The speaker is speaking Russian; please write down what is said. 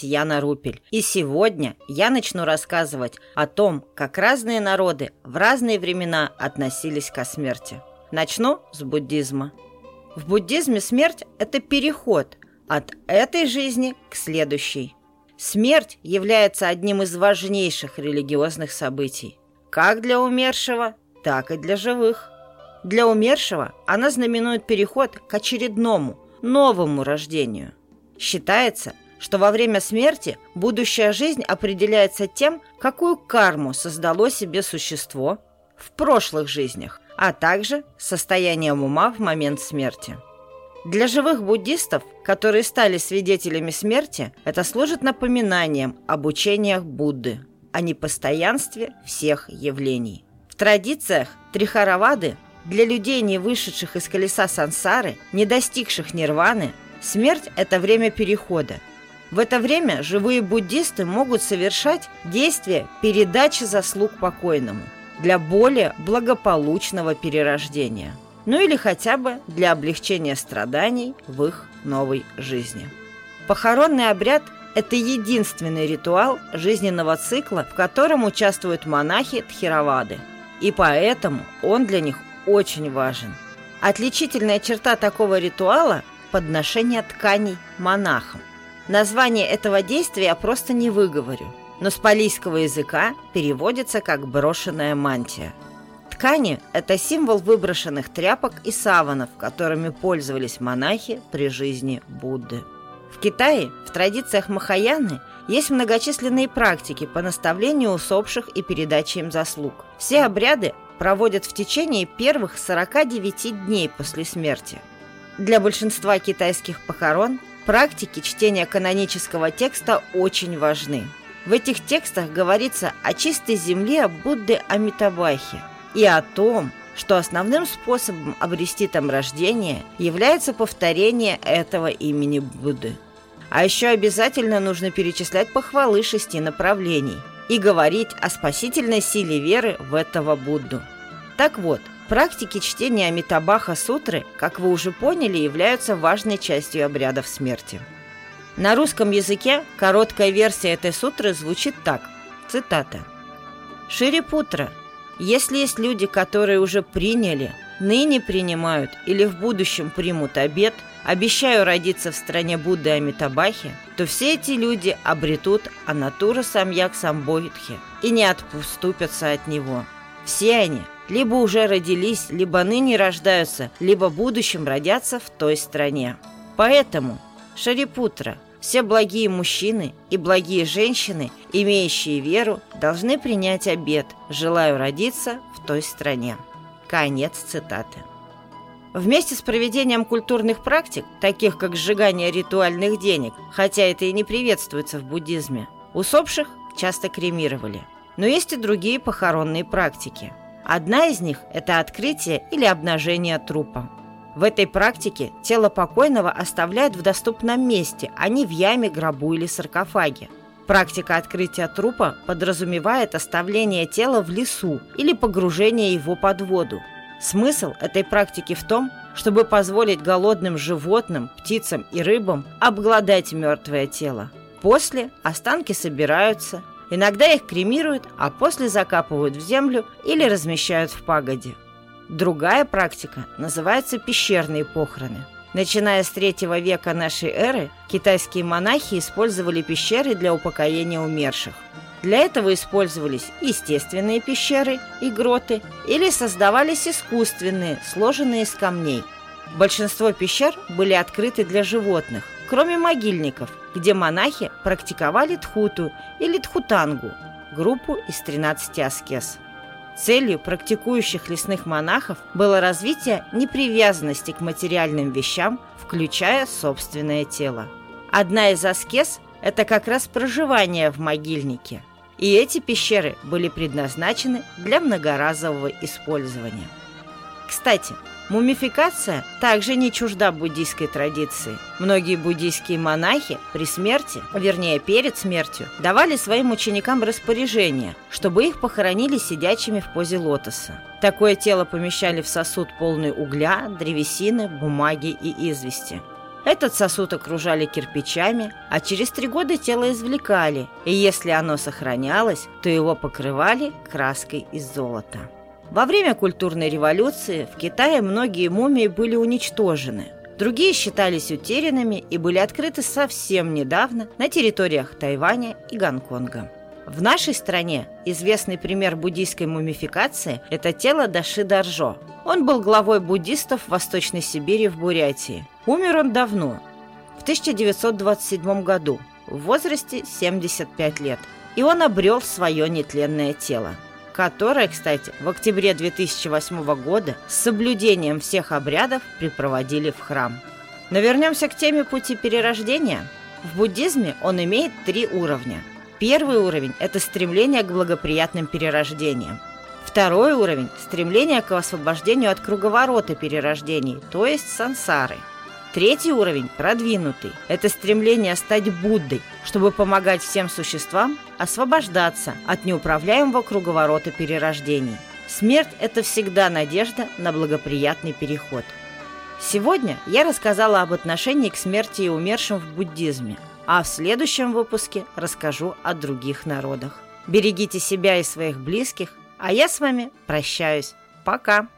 Яна Рупель. И сегодня я начну рассказывать о том, как разные народы в разные времена относились ко смерти. Начну с буддизма. В буддизме смерть – это переход от этой жизни к следующей. Смерть является одним из важнейших религиозных событий. Как для умершего, так и для живых. Для умершего она знаменует переход к очередному, новому рождению. Считается, что во время смерти будущая жизнь определяется тем, какую карму создало себе существо в прошлых жизнях, а также состоянием ума в момент смерти. Для живых буддистов, которые стали свидетелями смерти, это служит напоминанием об учениях Будды, о непостоянстве всех явлений. В традициях Трихаравады для людей, не вышедших из колеса сансары, не достигших нирваны, смерть – это время перехода – в это время живые буддисты могут совершать действия передачи заслуг покойному для более благополучного перерождения, ну или хотя бы для облегчения страданий в их новой жизни. Похоронный обряд – это единственный ритуал жизненного цикла, в котором участвуют монахи Тхировады, и поэтому он для них очень важен. Отличительная черта такого ритуала – подношение тканей монахам – Название этого действия я просто не выговорю, но с палийского языка переводится как «брошенная мантия». Ткани – это символ выброшенных тряпок и саванов, которыми пользовались монахи при жизни Будды. В Китае в традициях Махаяны есть многочисленные практики по наставлению усопших и передаче им заслуг. Все обряды проводят в течение первых 49 дней после смерти. Для большинства китайских похорон Практики чтения канонического текста очень важны. В этих текстах говорится о чистой земле Будды Амитабахи и о том, что основным способом обрести там рождение является повторение этого имени Будды. А еще обязательно нужно перечислять похвалы шести направлений и говорить о спасительной силе веры в этого Будду. Так вот, Практики чтения Амитабаха сутры, как вы уже поняли, являются важной частью обрядов смерти. На русском языке короткая версия этой сутры звучит так. Цитата. «Ширипутра, если есть люди, которые уже приняли, ныне принимают или в будущем примут обет, обещаю родиться в стране Будды Амитабахи, то все эти люди обретут Анатура Самьяк Самбоидхи и не отступятся от него. Все они – либо уже родились, либо ныне рождаются, либо в будущем родятся в той стране. Поэтому, Шарипутра, все благие мужчины и благие женщины, имеющие веру, должны принять обет «Желаю родиться в той стране». Конец цитаты. Вместе с проведением культурных практик, таких как сжигание ритуальных денег, хотя это и не приветствуется в буддизме, усопших часто кремировали. Но есть и другие похоронные практики – Одна из них – это открытие или обнажение трупа. В этой практике тело покойного оставляют в доступном месте, а не в яме, гробу или саркофаге. Практика открытия трупа подразумевает оставление тела в лесу или погружение его под воду. Смысл этой практики в том, чтобы позволить голодным животным, птицам и рыбам обглодать мертвое тело. После останки собираются, Иногда их кремируют, а после закапывают в землю или размещают в пагоде. Другая практика называется пещерные похороны. Начиная с третьего века нашей эры, китайские монахи использовали пещеры для упокоения умерших. Для этого использовались естественные пещеры и гроты или создавались искусственные, сложенные из камней. Большинство пещер были открыты для животных, кроме могильников, где монахи практиковали тхуту или тхутангу, группу из 13 аскез. Целью практикующих лесных монахов было развитие непривязанности к материальным вещам, включая собственное тело. Одна из аскез – это как раз проживание в могильнике. И эти пещеры были предназначены для многоразового использования. Кстати, Мумификация также не чужда буддийской традиции. Многие буддийские монахи при смерти, вернее перед смертью, давали своим ученикам распоряжение, чтобы их похоронили сидячими в позе лотоса. Такое тело помещали в сосуд полный угля, древесины, бумаги и извести. Этот сосуд окружали кирпичами, а через три года тело извлекали, и если оно сохранялось, то его покрывали краской из золота. Во время культурной революции в Китае многие мумии были уничтожены. Другие считались утерянными и были открыты совсем недавно на территориях Тайваня и Гонконга. В нашей стране известный пример буддийской мумификации – это тело Даши Даржо. Он был главой буддистов в Восточной Сибири в Бурятии. Умер он давно, в 1927 году, в возрасте 75 лет. И он обрел свое нетленное тело, которое, кстати, в октябре 2008 года с соблюдением всех обрядов припроводили в храм. Но вернемся к теме пути перерождения. В буддизме он имеет три уровня – Первый уровень – это стремление к благоприятным перерождениям. Второй уровень – стремление к освобождению от круговорота перерождений, то есть сансары. Третий уровень – продвинутый. Это стремление стать Буддой, чтобы помогать всем существам освобождаться от неуправляемого круговорота перерождений. Смерть – это всегда надежда на благоприятный переход. Сегодня я рассказала об отношении к смерти и умершим в буддизме – а в следующем выпуске расскажу о других народах. Берегите себя и своих близких, а я с вами прощаюсь. Пока!